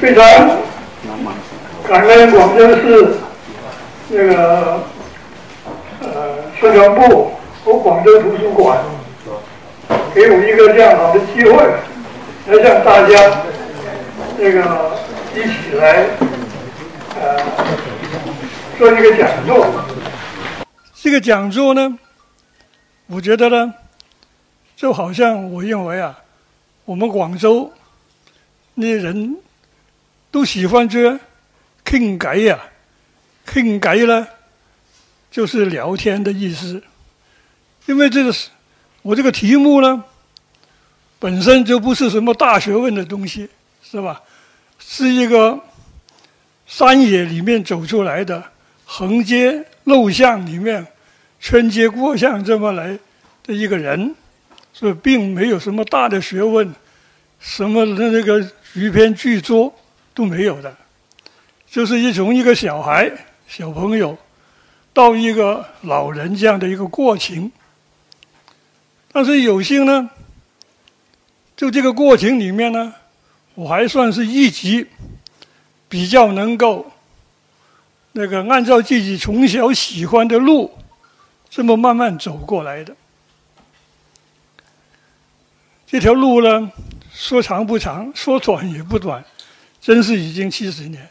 非常感恩广州市那个呃宣传部和广州图书馆给我一个这样好的机会，来向大家这个一起来呃做一个讲座。这个讲座呢，我觉得呢，就好像我认为啊，我们广州那些人。都喜欢这傾偈呀，傾偈呢，就是聊天的意思。因为这个是我这个题目呢，本身就不是什么大学问的东西，是吧？是一个山野里面走出来的，横街陋巷里面，穿街过巷这么来的一个人，所以并没有什么大的学问，什么那个鱼篇巨作。都没有的，就是一从一个小孩、小朋友到一个老人这样的一个过程。但是有幸呢，就这个过程里面呢，我还算是一级比较能够那个按照自己从小喜欢的路这么慢慢走过来的。这条路呢，说长不长，说短也不短。真是已经七十年。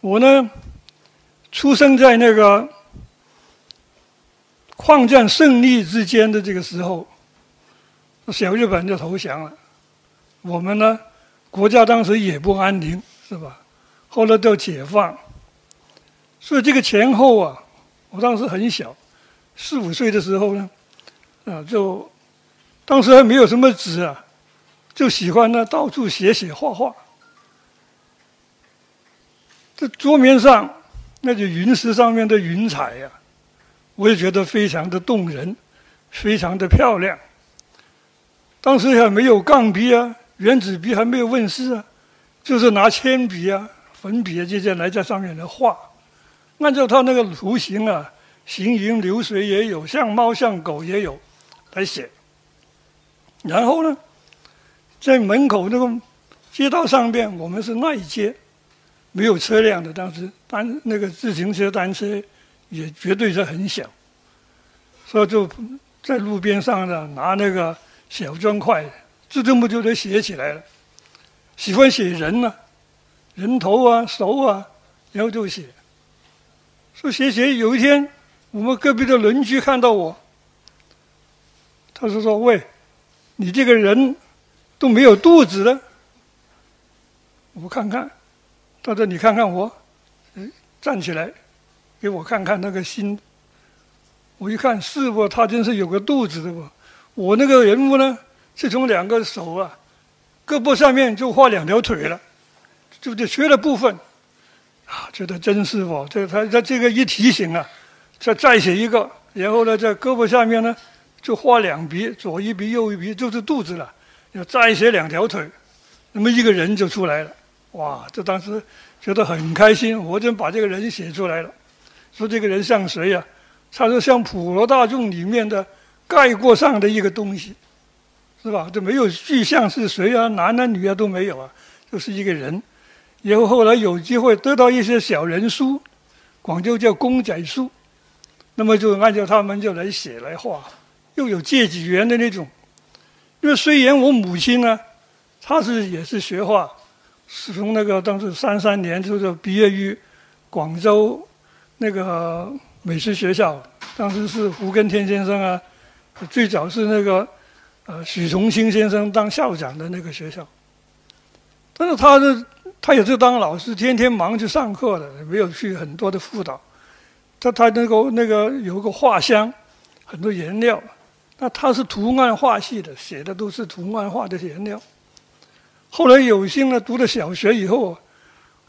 我呢，出生在那个抗战胜利之间的这个时候，小日本就投降了。我们呢，国家当时也不安宁，是吧？后来都解放，所以这个前后啊，我当时很小，四五岁的时候呢，啊，就当时还没有什么纸啊，就喜欢呢到处写写画画。这桌面上，那就云石上面的云彩呀，我也觉得非常的动人，非常的漂亮。当时还没有钢笔啊，圆珠笔还没有问世啊，就是拿铅笔啊、粉笔啊这些来在上面来画，按照它那个图形啊，行云流水也有，像猫像狗也有，来写。然后呢，在门口那个街道上边，我们是那一街。没有车辆的，当时单那个自行车、单车也绝对是很小，所以就在路边上呢，拿那个小砖块，就这么就得写起来了。喜欢写人呢，人头啊、手啊，然后就写。说写写，有一天我们隔壁的邻居看到我，他说说喂，你这个人都没有肚子了，我看看。他说：“你看看我，嗯站起来，给我看看那个心。”我一看，是不，他真是有个肚子的不？我那个人物呢，是从两个手啊，胳膊上面就画两条腿了，就这缺了部分，啊，觉得真是哦，这他他这个一提醒啊，再再写一个，然后呢，在胳膊下面呢，就画两笔，左一笔，右一笔，就是肚子了，要再写两条腿，那么一个人就出来了。哇！这当时觉得很开心，我就把这个人写出来了。说这个人像谁呀？他说像普罗大众里面的概括上的一个东西，是吧？这没有具象是谁啊，男啊女啊都没有啊，就是一个人。然后后来有机会得到一些小人书，广州叫公仔书，那么就按照他们就来写来画，又有借几元的那种。因为虽然我母亲呢，她是也是学画。是从那个当时三三年就是毕业于广州那个美术学校，当时是胡根天先生啊，最早是那个呃许崇清先生当校长的那个学校。但是他是他也是当老师，天天忙去上课的，没有去很多的辅导。他他那个那个有个画箱，很多颜料，那他是图案画系的，写的都是图案画的颜料。后来有幸呢，读了小学以后，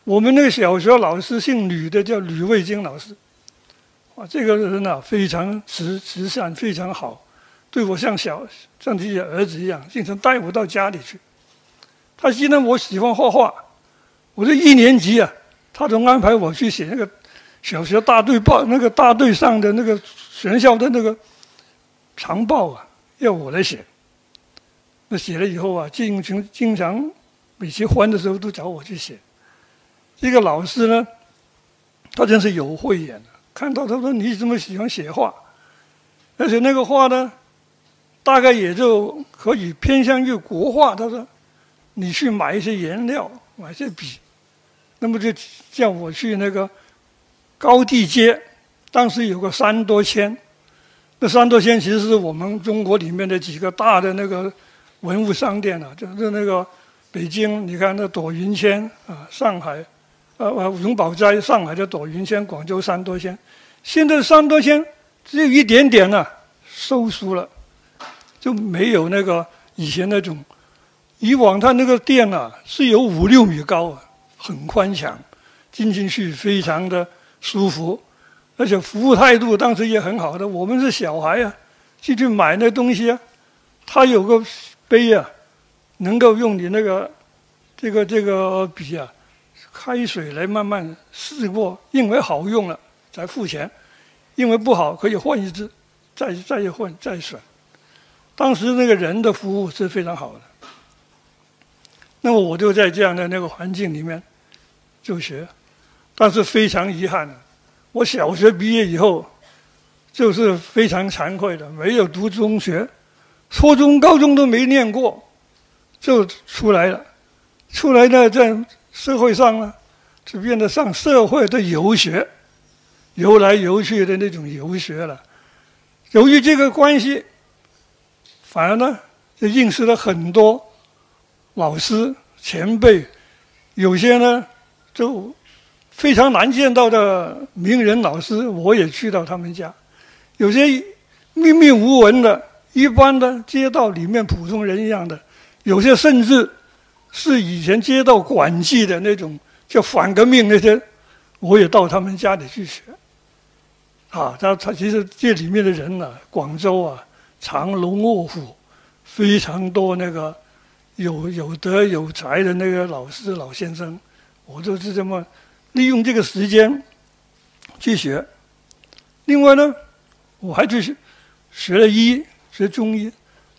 我们那个小学老师姓吕的，叫吕卫京老师。啊，这个人呢非常慈慈善，非常好，对我像小像自己的儿子一样，经常带我到家里去。他记得我喜欢画画，我这一年级啊，他都安排我去写那个小学大队报，那个大队上的那个学校的那个长报啊，要我来写。那写了以后啊，经经经常每次欢的时候都找我去写。这个老师呢，他真是有慧眼看到他说你这么喜欢写画，而且那个画呢，大概也就可以偏向于国画。他说，你去买一些颜料，买些笔，那么就叫我去那个高地街，当时有个三多千，那三多千其实是我们中国里面的几个大的那个文物商店啊，就是那个北京，你看那朵云轩啊，上海。呃呃，永宝斋，上海的朵云轩，广州三多轩，现在三多轩只有一点点了，收缩了，就没有那个以前那种。以往他那个店啊是有五六米高啊，很宽敞，进进去非常的舒服，而且服务态度当时也很好的。我们是小孩啊，进去买那东西啊，他有个杯啊，能够用你那个这个这个笔啊。开水来慢慢试过，认为好用了才付钱，认为不好可以换一支，再再换再选。当时那个人的服务是非常好的。那么我就在这样的那个环境里面就学，但是非常遗憾，我小学毕业以后就是非常惭愧的，没有读中学，初中、高中都没念过，就出来了，出来呢在。社会上呢，就变得上社会的游学，游来游去的那种游学了。由于这个关系，反而呢，就认识了很多老师前辈，有些呢就非常难见到的名人老师，我也去到他们家；有些默默无闻的、一般的街道里面普通人一样的，有些甚至。是以前街道管制的那种叫反革命那些，我也到他们家里去学。啊，他他其实这里面的人呢，广州啊，藏龙卧虎，非常多那个有有德有才的那个老师老先生，我就是这么利用这个时间去学。另外呢，我还去学了医，学中医。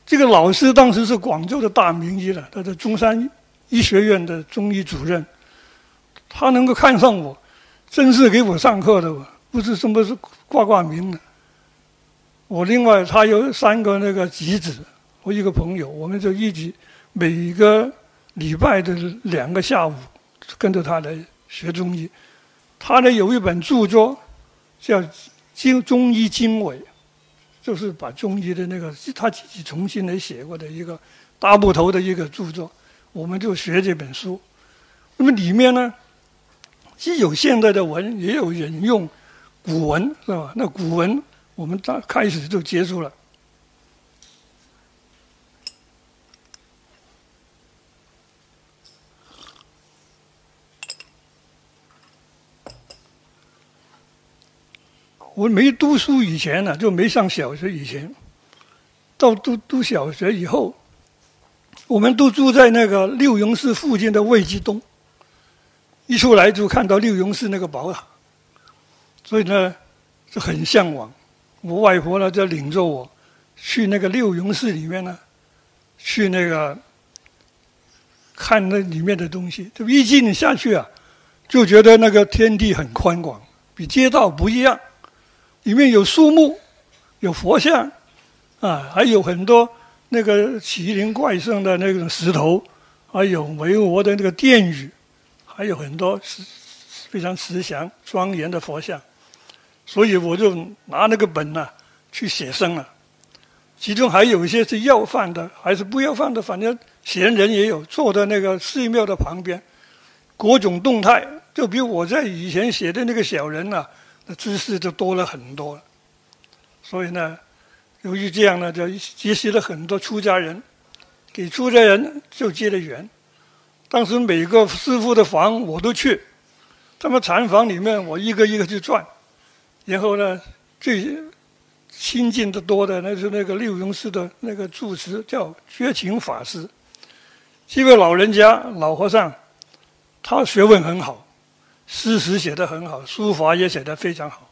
这个老师当时是广州的大名医了，他在中山。医学院的中医主任，他能够看上我，真是给我上课的，不是什么是挂挂名的。我另外他有三个那个侄子，我一个朋友，我们就一起每个礼拜的两个下午跟着他来学中医。他呢有一本著作叫《经中医经纬》，就是把中医的那个他自己重新来写过的一个大部头的一个著作。我们就学这本书，那么里面呢，既有现代的文，也有引用古文，是吧？那古文我们大开始就接触了。我没读书以前呢，就没上小学以前，到读读小学以后。我们都住在那个六榕寺附近的魏集东，一出来就看到六榕寺那个宝塔，所以呢就很向往。我外婆呢就领着我去那个六榕寺里面呢，去那个看那里面的东西。就一进下去啊，就觉得那个天地很宽广，比街道不一样。里面有树木，有佛像，啊，还有很多。那个奇灵怪圣的那种石头，还有巍峨的那个殿宇，还有很多非常慈祥庄严的佛像，所以我就拿那个本呢去写生了。其中还有一些是要饭的，还是不要饭的，反正闲人也有坐在那个寺庙的旁边，各种动态，就比我在以前写的那个小人呐，那知识就多了很多。所以呢。由于这样呢，就结识了很多出家人，给出家人就结了缘。当时每个师傅的房我都去，他们禅房里面我一个一个去转。然后呢，最亲近的多的那是那个六榕寺的那个住持叫觉勤法师，这位老人家老和尚，他学问很好，诗词写得很好，书法也写得非常好。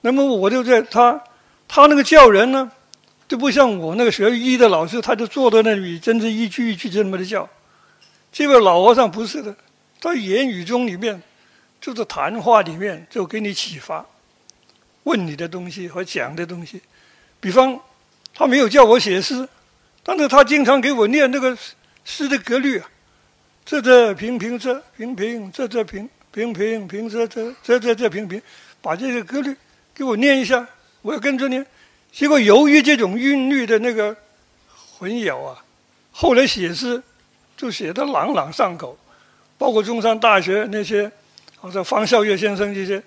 那么我就在他。他那个叫人呢，就不像我那个学医的老师，他就坐在那里，真是一句一句这么的叫。这位老和尚不是的，在言语中里面，就是谈话里面就给你启发，问你的东西和讲的东西。比方，他没有叫我写诗，但是他经常给我念那个诗的格律啊，这这平平仄平平仄仄平平平平仄仄仄仄仄平平，把这个格律给我念一下，我要跟着念。结果由于这种韵律的那个混淆啊，后来写诗就写得朗朗上口，包括中山大学那些，好像方孝岳先生这些，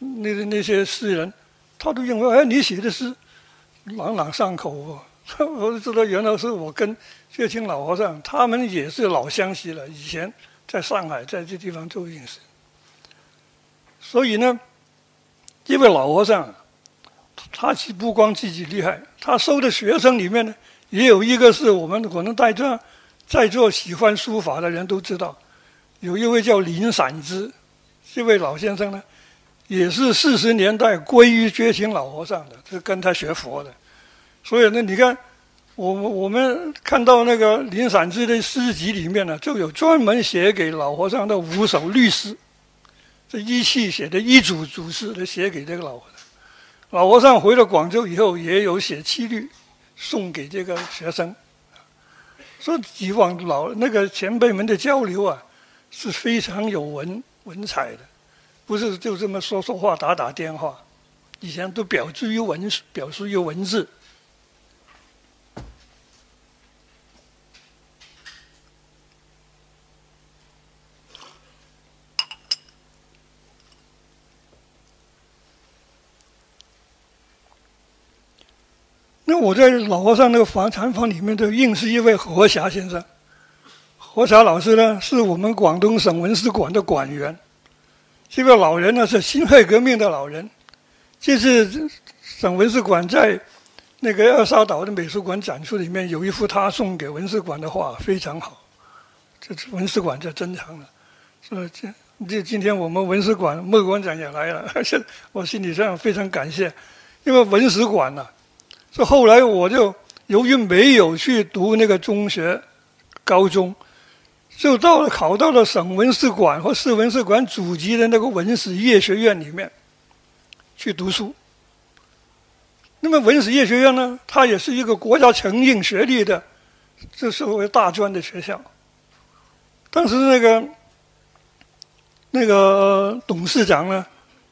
那那些诗人，他都认为哎，你写的诗朗朗上口哦。我就知道原来是我跟薛清老和尚，他们也是老乡识了，以前在上海在这地方做认识。所以呢，这位老和尚。他其不光自己厉害，他收的学生里面呢，也有一个是我们可能在座在座喜欢书法的人都知道，有一位叫林散之，这位老先生呢，也是四十年代皈依觉清老和尚的，是跟他学佛的。所以呢，你看，我我们看到那个林散之的诗集里面呢，就有专门写给老和尚的五首律诗，这一气写的一组组诗都写给这个老和尚。老和尚回了广州以后，也有写七律送给这个学生。说以往老那个前辈们的交流啊，是非常有文文采的，不是就这么说说话、打打电话，以前都表之于文，表示于文字。我在老和尚那个房禅房里面，就认识一位何霞先生。何霞老师呢，是我们广东省文史馆的馆员。这位老人呢，是辛亥革命的老人。这次省文史馆在那个二沙岛的美术馆展出里面，有一幅他送给文史馆的画，非常好。这次文史馆就珍藏了。说这这今天我们文史馆莫馆长也来了，而且我心里上非常感谢，因为文史馆呢。这后来我就由于没有去读那个中学、高中，就到了考到了省文史馆和市文史馆祖籍的那个文史夜学院里面去读书。那么文史夜学院呢，它也是一个国家承认学历的，这是为大专的学校。当时那个那个董事长呢？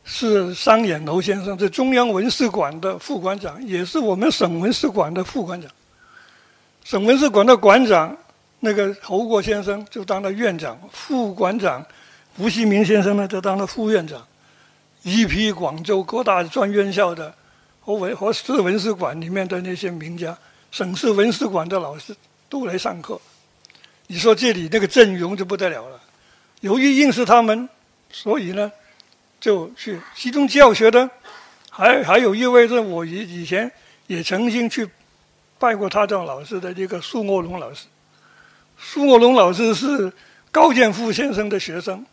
是商演楼先生，是中央文史馆的副馆长，也是我们省文史馆的副馆长。省文史馆的馆长那个侯国先生就当了院长，副馆长吴锡明先生呢就当了副院长。一批广州各大专院校的和文和市文史馆里面的那些名家，省市文史馆的老师都来上课。你说这里那个阵容就不得了了。由于认识他们，所以呢。就去其中教学的，还还有一位是我以以前也曾经去拜过他当老师的这个苏墨龙老师。苏墨龙老师是高剑父先生的学生，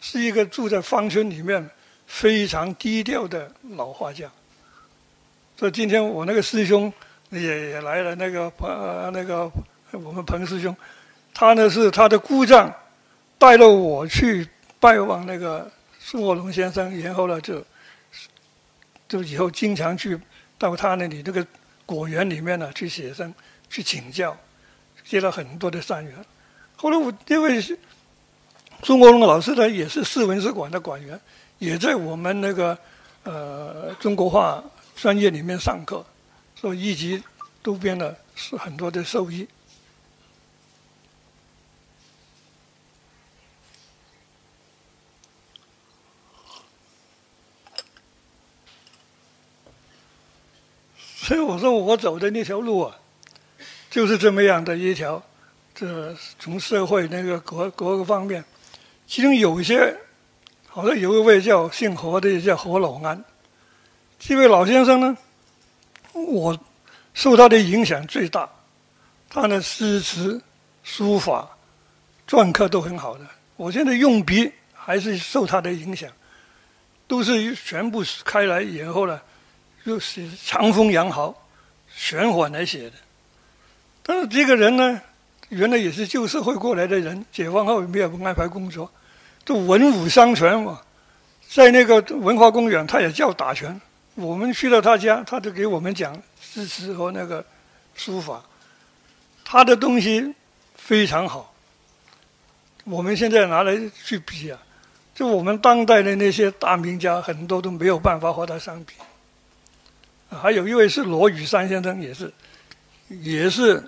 是一个住在芳村里面非常低调的老画家。所以今天我那个师兄也也来了，那个彭那个我们彭师兄，他呢是他的姑丈带了我去拜望那个。宋国龙先生，然后呢，就就以后经常去到他那里那个果园里面呢去写生、去请教，结了很多的善缘。后来我因为宋国龙老师呢也是市文史馆的馆员，也在我们那个呃中国画专业里面上课，所以一直都编了是很多的受益。所以我说我走的那条路啊，就是这么样的一条，这从社会那个各各个方面，其中有一些，好像有一位叫姓何的叫何老安，这位老先生呢，我受他的影响最大，他的诗词、书法、篆刻都很好的，我现在用笔还是受他的影响，都是全部开来以后呢。就是长风扬毫、玄缓来写的，但是这个人呢，原来也是旧社会过来的人，解放后没有安排工作，都文武双全嘛。在那个文化公园，他也教打拳。我们去到他家，他就给我们讲诗词和那个书法。他的东西非常好。我们现在拿来去比啊，就我们当代的那些大名家，很多都没有办法和他相比。还有一位是罗宇山先生，也是，也是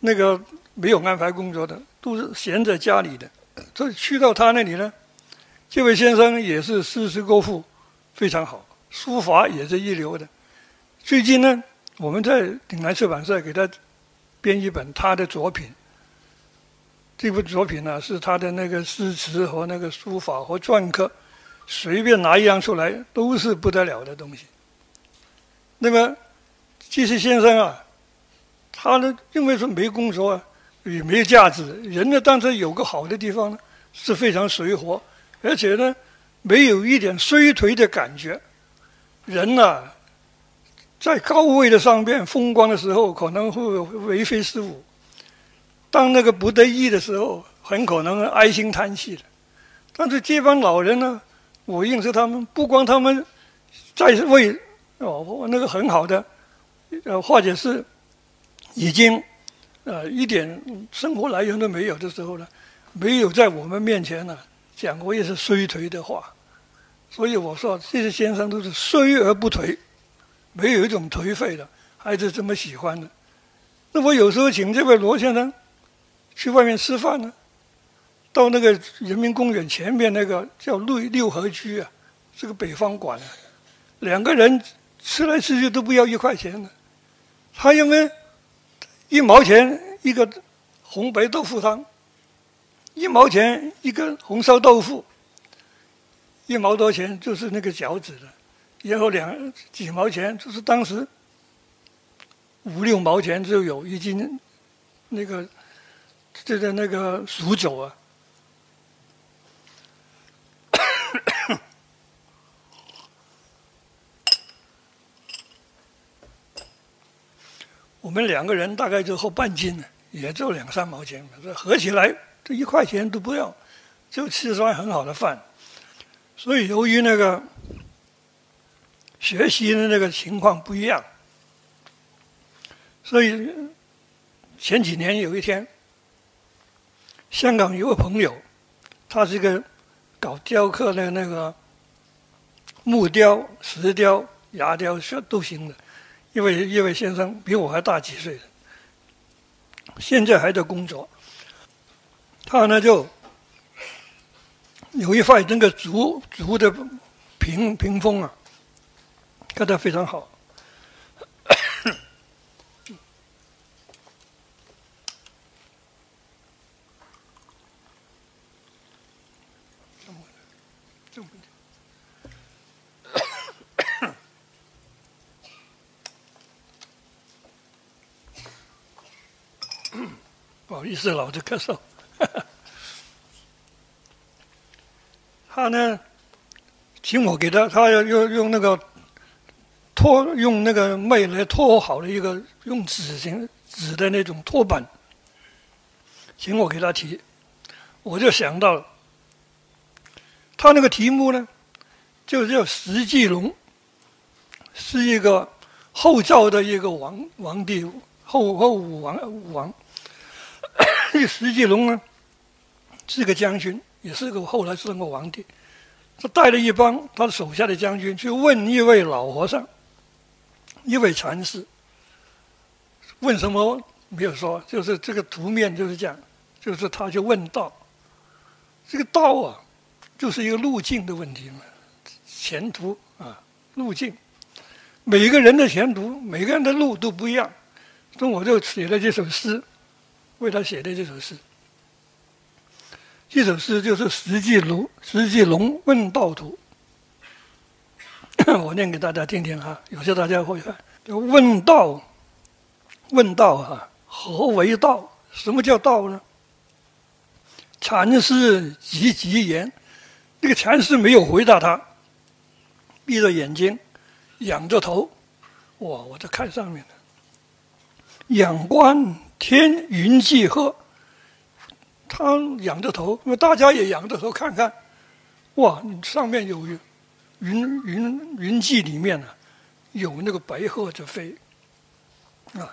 那个没有安排工作的，都是闲在家里的。这去到他那里呢？这位先生也是诗词歌赋非常好，书法也是一流的。最近呢，我们在岭南出版社给他编一本他的作品。这部作品呢，是他的那个诗词和那个书法和篆刻，随便拿一样出来都是不得了的东西。那么这些先生啊，他呢认为说没工作，也没有价值。人呢，但是有个好的地方呢，是非常随和。而且呢，没有一点衰颓的感觉。人呐，在高位的上边风光的时候，可能会为非是物；当那个不得意的时候，很可能唉声叹气的。但是这帮老人呢，我认识他们，不光他们在位哦，那个很好的，呃，或者是已经呃一点生活来源都没有的时候呢，没有在我们面前呢。讲过一些衰颓的话，所以我说这些先生都是衰而不颓，没有一种颓废的，还是这么喜欢的。那我有时候请这位罗先生去外面吃饭呢，到那个人民公园前面那个叫六六合居啊，这个北方馆，两个人吃来吃去都不要一块钱的，他因为一毛钱一个红白豆腐汤。一毛钱一个红烧豆腐，一毛多钱就是那个饺子的，然后两几毛钱就是当时五六毛钱就有一斤那个就在那个熟酒啊。我们两个人大概就喝半斤，也就两三毛钱，这合起来。这一块钱都不要，就吃上很好的饭。所以由于那个学习的那个情况不一样，所以前几年有一天，香港有个朋友，他是一个搞雕刻的那个木雕、石雕、牙雕都行的，一位一位先生比我还大几岁，现在还在工作。他呢就有一块那个竹竹的屏屏风啊，刻得非常好。不好意思，老子咳嗽。他呢，请我给他，他要用用那个托用那个麦来托好的一个用纸型纸的那种托板，请我给他提，我就想到了，他那个题目呢，就叫石继龙，是一个后赵的一个王皇帝，后后武王武王。这 石继龙呢，是个将军，也是个后来是个皇帝。他带了一帮他手下的将军去问一位老和尚，一位禅师。问什么没有说，就是这个图面就是这样，就是他就问道。这个道啊，就是一个路径的问题嘛，前途啊，路径。每个人的前途，每个人的路都不一样。所以我就写了这首诗。为他写的这首诗，这首诗就是《石继龙石继龙问道图》。我念给大家听听哈，有些大家会看。问道，问道哈，何为道？什么叫道呢？禅师急急言，那个禅师没有回答他，闭着眼睛，仰着头，哇，我在看上面的，仰观。天云际鹤，他仰着头，那大家也仰着头看看，哇，上面有云云云际里面呢，有那个白鹤在飞，啊，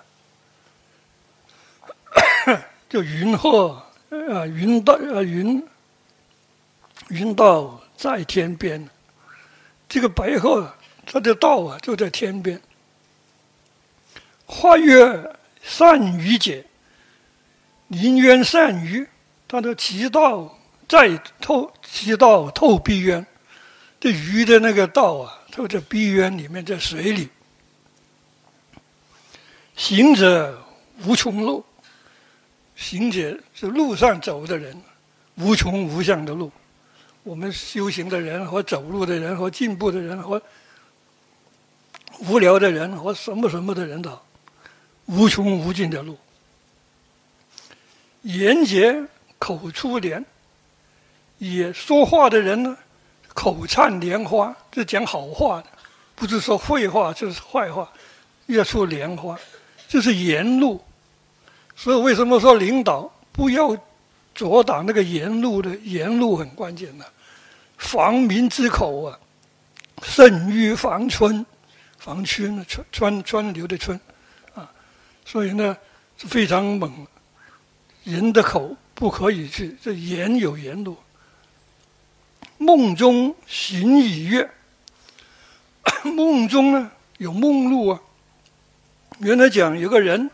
就云鹤啊，云道啊云云道在天边，这个白鹤它的道啊就在天边，花月。善于解，临渊善于，他的其道在透，其道透碧渊。这鱼的那个道啊，透在碧渊里面，在水里。行者无穷路，行者是路上走的人，无穷无相的路。我们修行的人和走路的人和进步的人和无聊的人和什么什么的人的。无穷无尽的路，言结口出莲，也说话的人呢，口灿莲花，是讲好话的，不是说废话就是坏话，要出莲花，这是言路。所以为什么说领导不要阻挡那个言路的言路很关键的，防民之口啊，胜于防春，防春川川川流的春。所以呢，是非常猛。人的口不可以去，这言有言路。梦中行已月，梦中呢有梦路啊。原来讲有个人，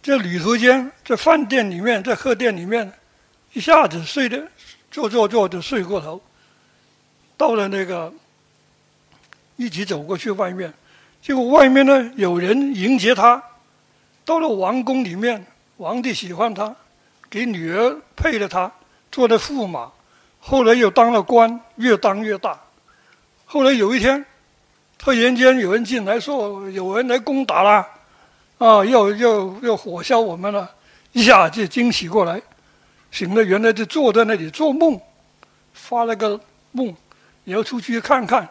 在旅途间，在饭店里面，在客店里面，一下子睡的坐坐坐就睡过头，到了那个一起走过去外面，结果外面呢有人迎接他。到了王宫里面，皇帝喜欢他，给女儿配了他，做了驸马。后来又当了官，越当越大。后来有一天，突然间有人进来说，有人来攻打了，啊，要要要火烧我们了，一下就惊喜过来，醒了，原来就坐在那里做梦，发了个梦，要出去看看，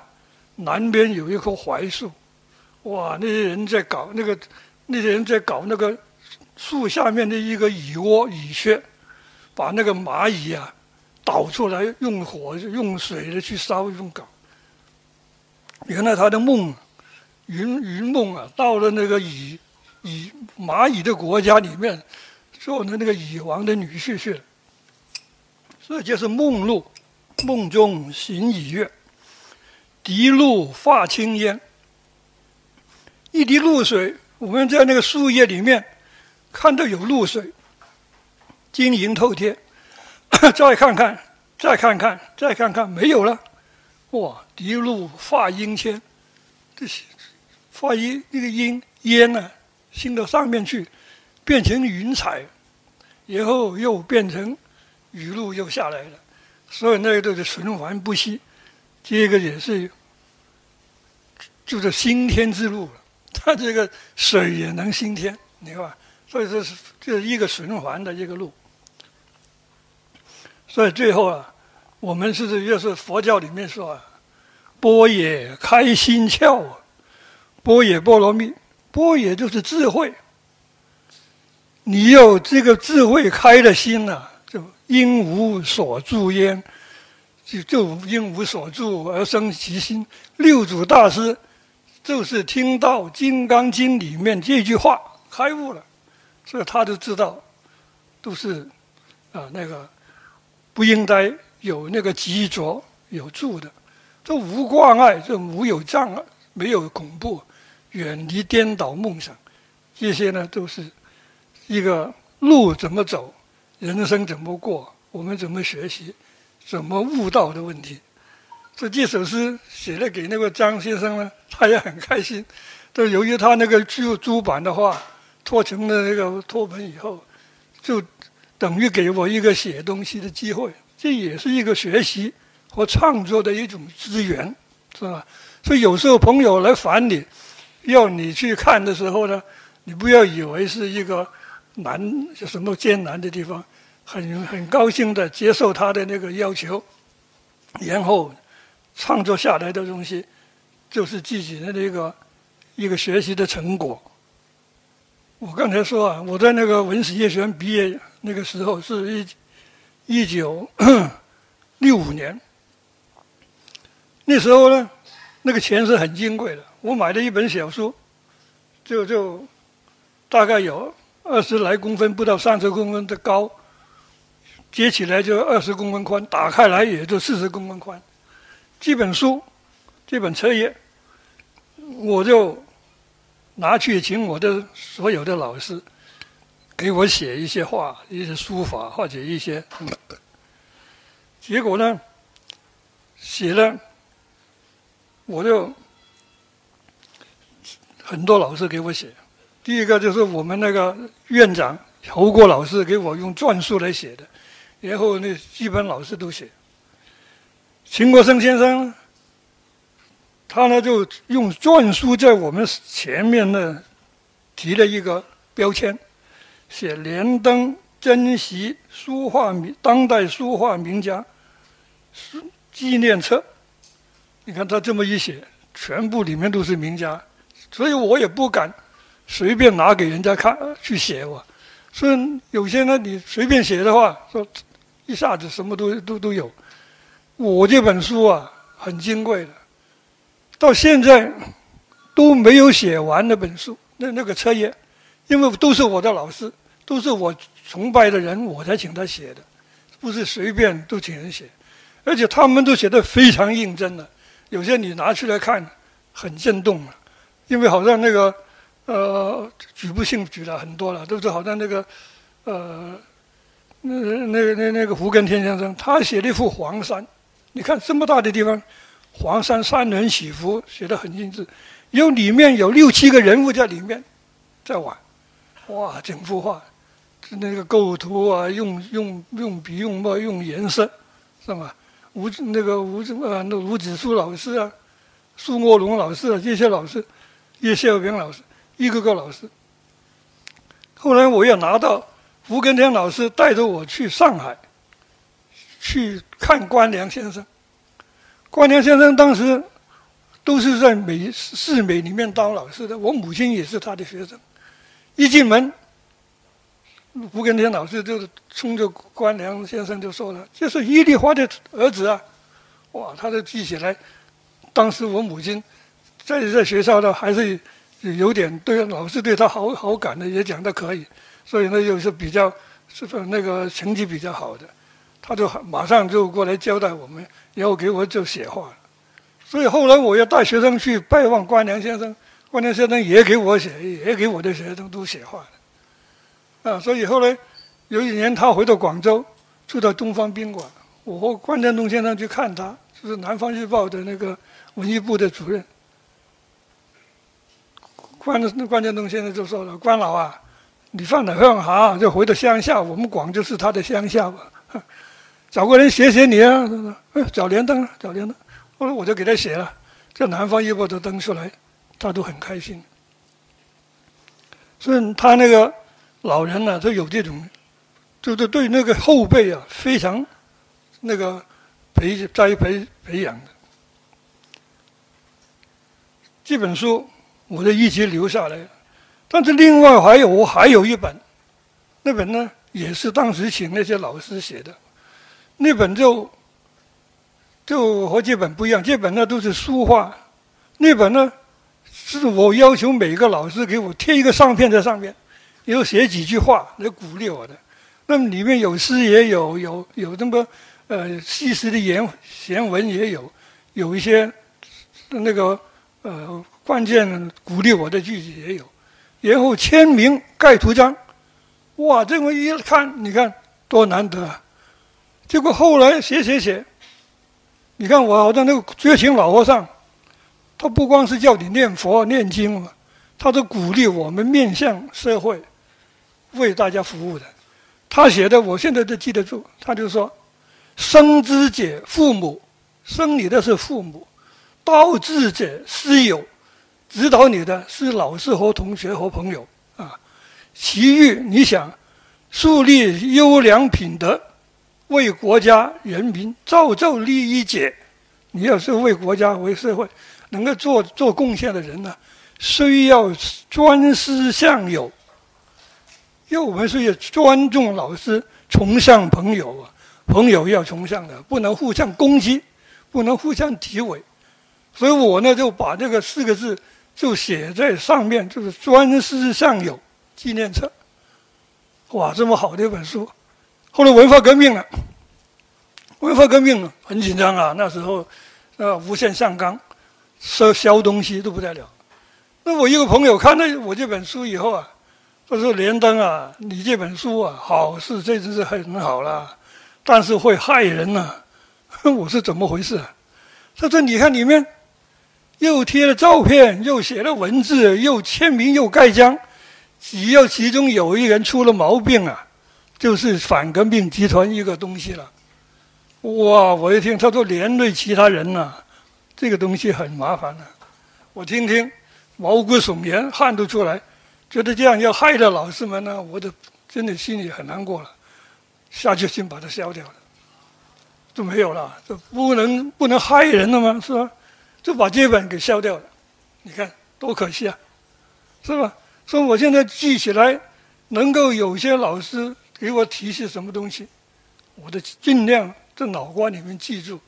南边有一棵槐树，哇，那些人在搞那个。那些人在搞那个树下面的一个蚁窝、蚁穴，把那个蚂蚁啊导出来，用火、用水的去烧，用搞。原来他的梦，云云梦啊，到了那个蚁蚁蚂蚁的国家里面，做了那个蚁王的女婿去了。所以就是梦露，梦中行蚁月，滴露化青烟，一滴露水。我们在那个树叶里面看到有露水，晶莹透天。再看看，再看看，再看看，没有了。哇！滴露化阴天，这些化阴那个阴烟呢，升到上面去，变成云彩，然后又变成雨露又下来了。所以那个都是循环不息。这个也是，就是新天之路了。它这个水也能兴天，你看，所以这是这是一个循环的一个路。所以最后啊，我们是就是佛教里面说啊，波也开心窍啊，波也波罗蜜，波也就是智慧。你有这个智慧开了心了，就因无所住焉，就就因无所住而生其心。六祖大师。就是听到《金刚经》里面这句话开悟了，所以他就知道，都是啊那个不应该有那个执着有住的，这无挂碍，这无有障碍，没有恐怖，远离颠倒梦想，这些呢都是一个路怎么走，人生怎么过，我们怎么学习，怎么悟道的问题。这这首诗写了给那个张先生呢，他也很开心。就由于他那个出出版的话，脱成了那个脱本以后，就等于给我一个写东西的机会，这也是一个学习和创作的一种资源，是吧？所以有时候朋友来烦你，要你去看的时候呢，你不要以为是一个难什么艰难的地方，很很高兴的接受他的那个要求，然后。创作下来的东西，就是自己的那个一个学习的成果。我刚才说啊，我在那个文史业学毕业那个时候是一一九六五年，那时候呢，那个钱是很金贵的。我买的一本小书，就就大概有二十来公分，不到三十公分的高，接起来就二十公分宽，打开来也就四十公分宽。这本书，这本册页，我就。拿去请我的所有的老师给我写一些话，一些书法或者一些，结果呢，写了，我就很多老师给我写。第一个就是我们那个院长侯国老师给我用篆书来写的，然后那基本老师都写。秦国生先生。他呢就用篆书在我们前面呢提了一个标签，写“连登珍惜书画名当代书画名家纪念册”。你看他这么一写，全部里面都是名家，所以我也不敢随便拿给人家看去写我。所以有些呢，你随便写的话，说一下子什么都都都有。我这本书啊，很金贵的。到现在都没有写完那本书，那那个册页，因为都是我的老师，都是我崇拜的人，我才请他写的，不是随便都请人写，而且他们都写的非常认真的，有些你拿出来看，很震动啊，因为好像那个呃举不胜举了很多了，都是好像那个呃那那个那那个胡根天先生，他写了一幅黄山，你看这么大的地方。黄山山峦起伏，写得很精致，有里面有六七个人物在里面，在玩，哇，整幅画，那个构图啊，用用用笔用墨用颜色，是吧？吴那个吴呃那吴子书老师啊，苏墨龙老师啊，这些老师，叶孝平老师，一个个老师。后来我又拿到吴根天老师带着我去上海，去看关良先生。关良先生当时都是在美市美里面当老师的，我母亲也是他的学生。一进门，吴根天老师就冲着关良先生就说了：“这是伊丽华的儿子啊！”哇，他都记起来。当时我母亲在在学校呢，还是有点对老师对他好好感的，也讲的可以，所以呢又是比较是那个成绩比较好的。他就马上就过来交代我们，然后给我就写画了。所以后来我要带学生去拜望关良先生，关良先生也给我写，也给我的学生都写画的。啊，所以后来有一年他回到广州，住到东方宾馆，我和关振东先生去看他，就是《南方日报》的那个文艺部的主任。关关振东先生就说了：“关老啊，你放哪放好，就回到乡下，我们广州是他的乡下吧。”找个人写写你啊！哎，找连登，找连登。后来我就给他写了，在《南方日报》都登出来，他都很开心。所以他那个老人呢，都有这种，就是对那个后辈啊，非常那个培栽培培养的。这本书我就一直留下来，但是另外还有我还有一本，那本呢也是当时请那些老师写的。那本就就和这本不一样，这本呢都是书画，那本呢是我要求每个老师给我贴一个相片在上面，然后写几句话来鼓励我的。那么里面有诗也有，有有那么呃细诗的言闲文也有，有一些那个呃关键鼓励我的句子也有，然后签名盖图章，哇，这么一看，你看多难得啊！结果后来写写写，你看我好像那个绝情老和尚，他不光是叫你念佛念经嘛，他是鼓励我们面向社会，为大家服务的。他写的我现在都记得住，他就说：“生之者父母，生你的是父母；道之者师友，指导你的是老师和同学和朋友啊。其余你想树立优良品德。”为国家人民造就利益者，你要是为国家为社会能够做做贡献的人呢，需要专师向友，因为我们是要尊重老师，崇尚朋友啊，朋友要崇尚的，不能互相攻击，不能互相诋毁。所以我呢就把这个四个字就写在上面，就是“专师尚友”纪念册。哇，这么好的一本书！后来文化革命了，文化革命很紧张啊，那时候呃无限上纲，烧烧东西都不得了。那我一个朋友看了我这本书以后啊，他说：“连登啊，你这本书啊，好是这真是很好了，但是会害人呐。”我是怎么回事？他说：“你看里面。”又贴了照片，又写了文字，又签名，又盖章。只要其中有一人出了毛病啊，就是反革命集团一个东西了。哇！我一听他说连累其他人呐，这个东西很麻烦的。我听听，毛骨悚然，汗都出来，觉得这样要害了老师们呢，我都真的心里很难过了。下决心把它消掉了，就没有了。就不能不能害人了吗？是吧？就把这本给消掉了，你看多可惜啊，是吧？所以我现在记起来，能够有些老师给我提示什么东西，我都尽量在脑瓜里面记住。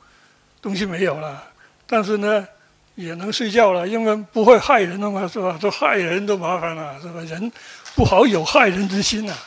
东西没有了，但是呢，也能睡觉了，因为不会害人的嘛，是吧？都害人都麻烦了，是吧？人不好有害人之心呐。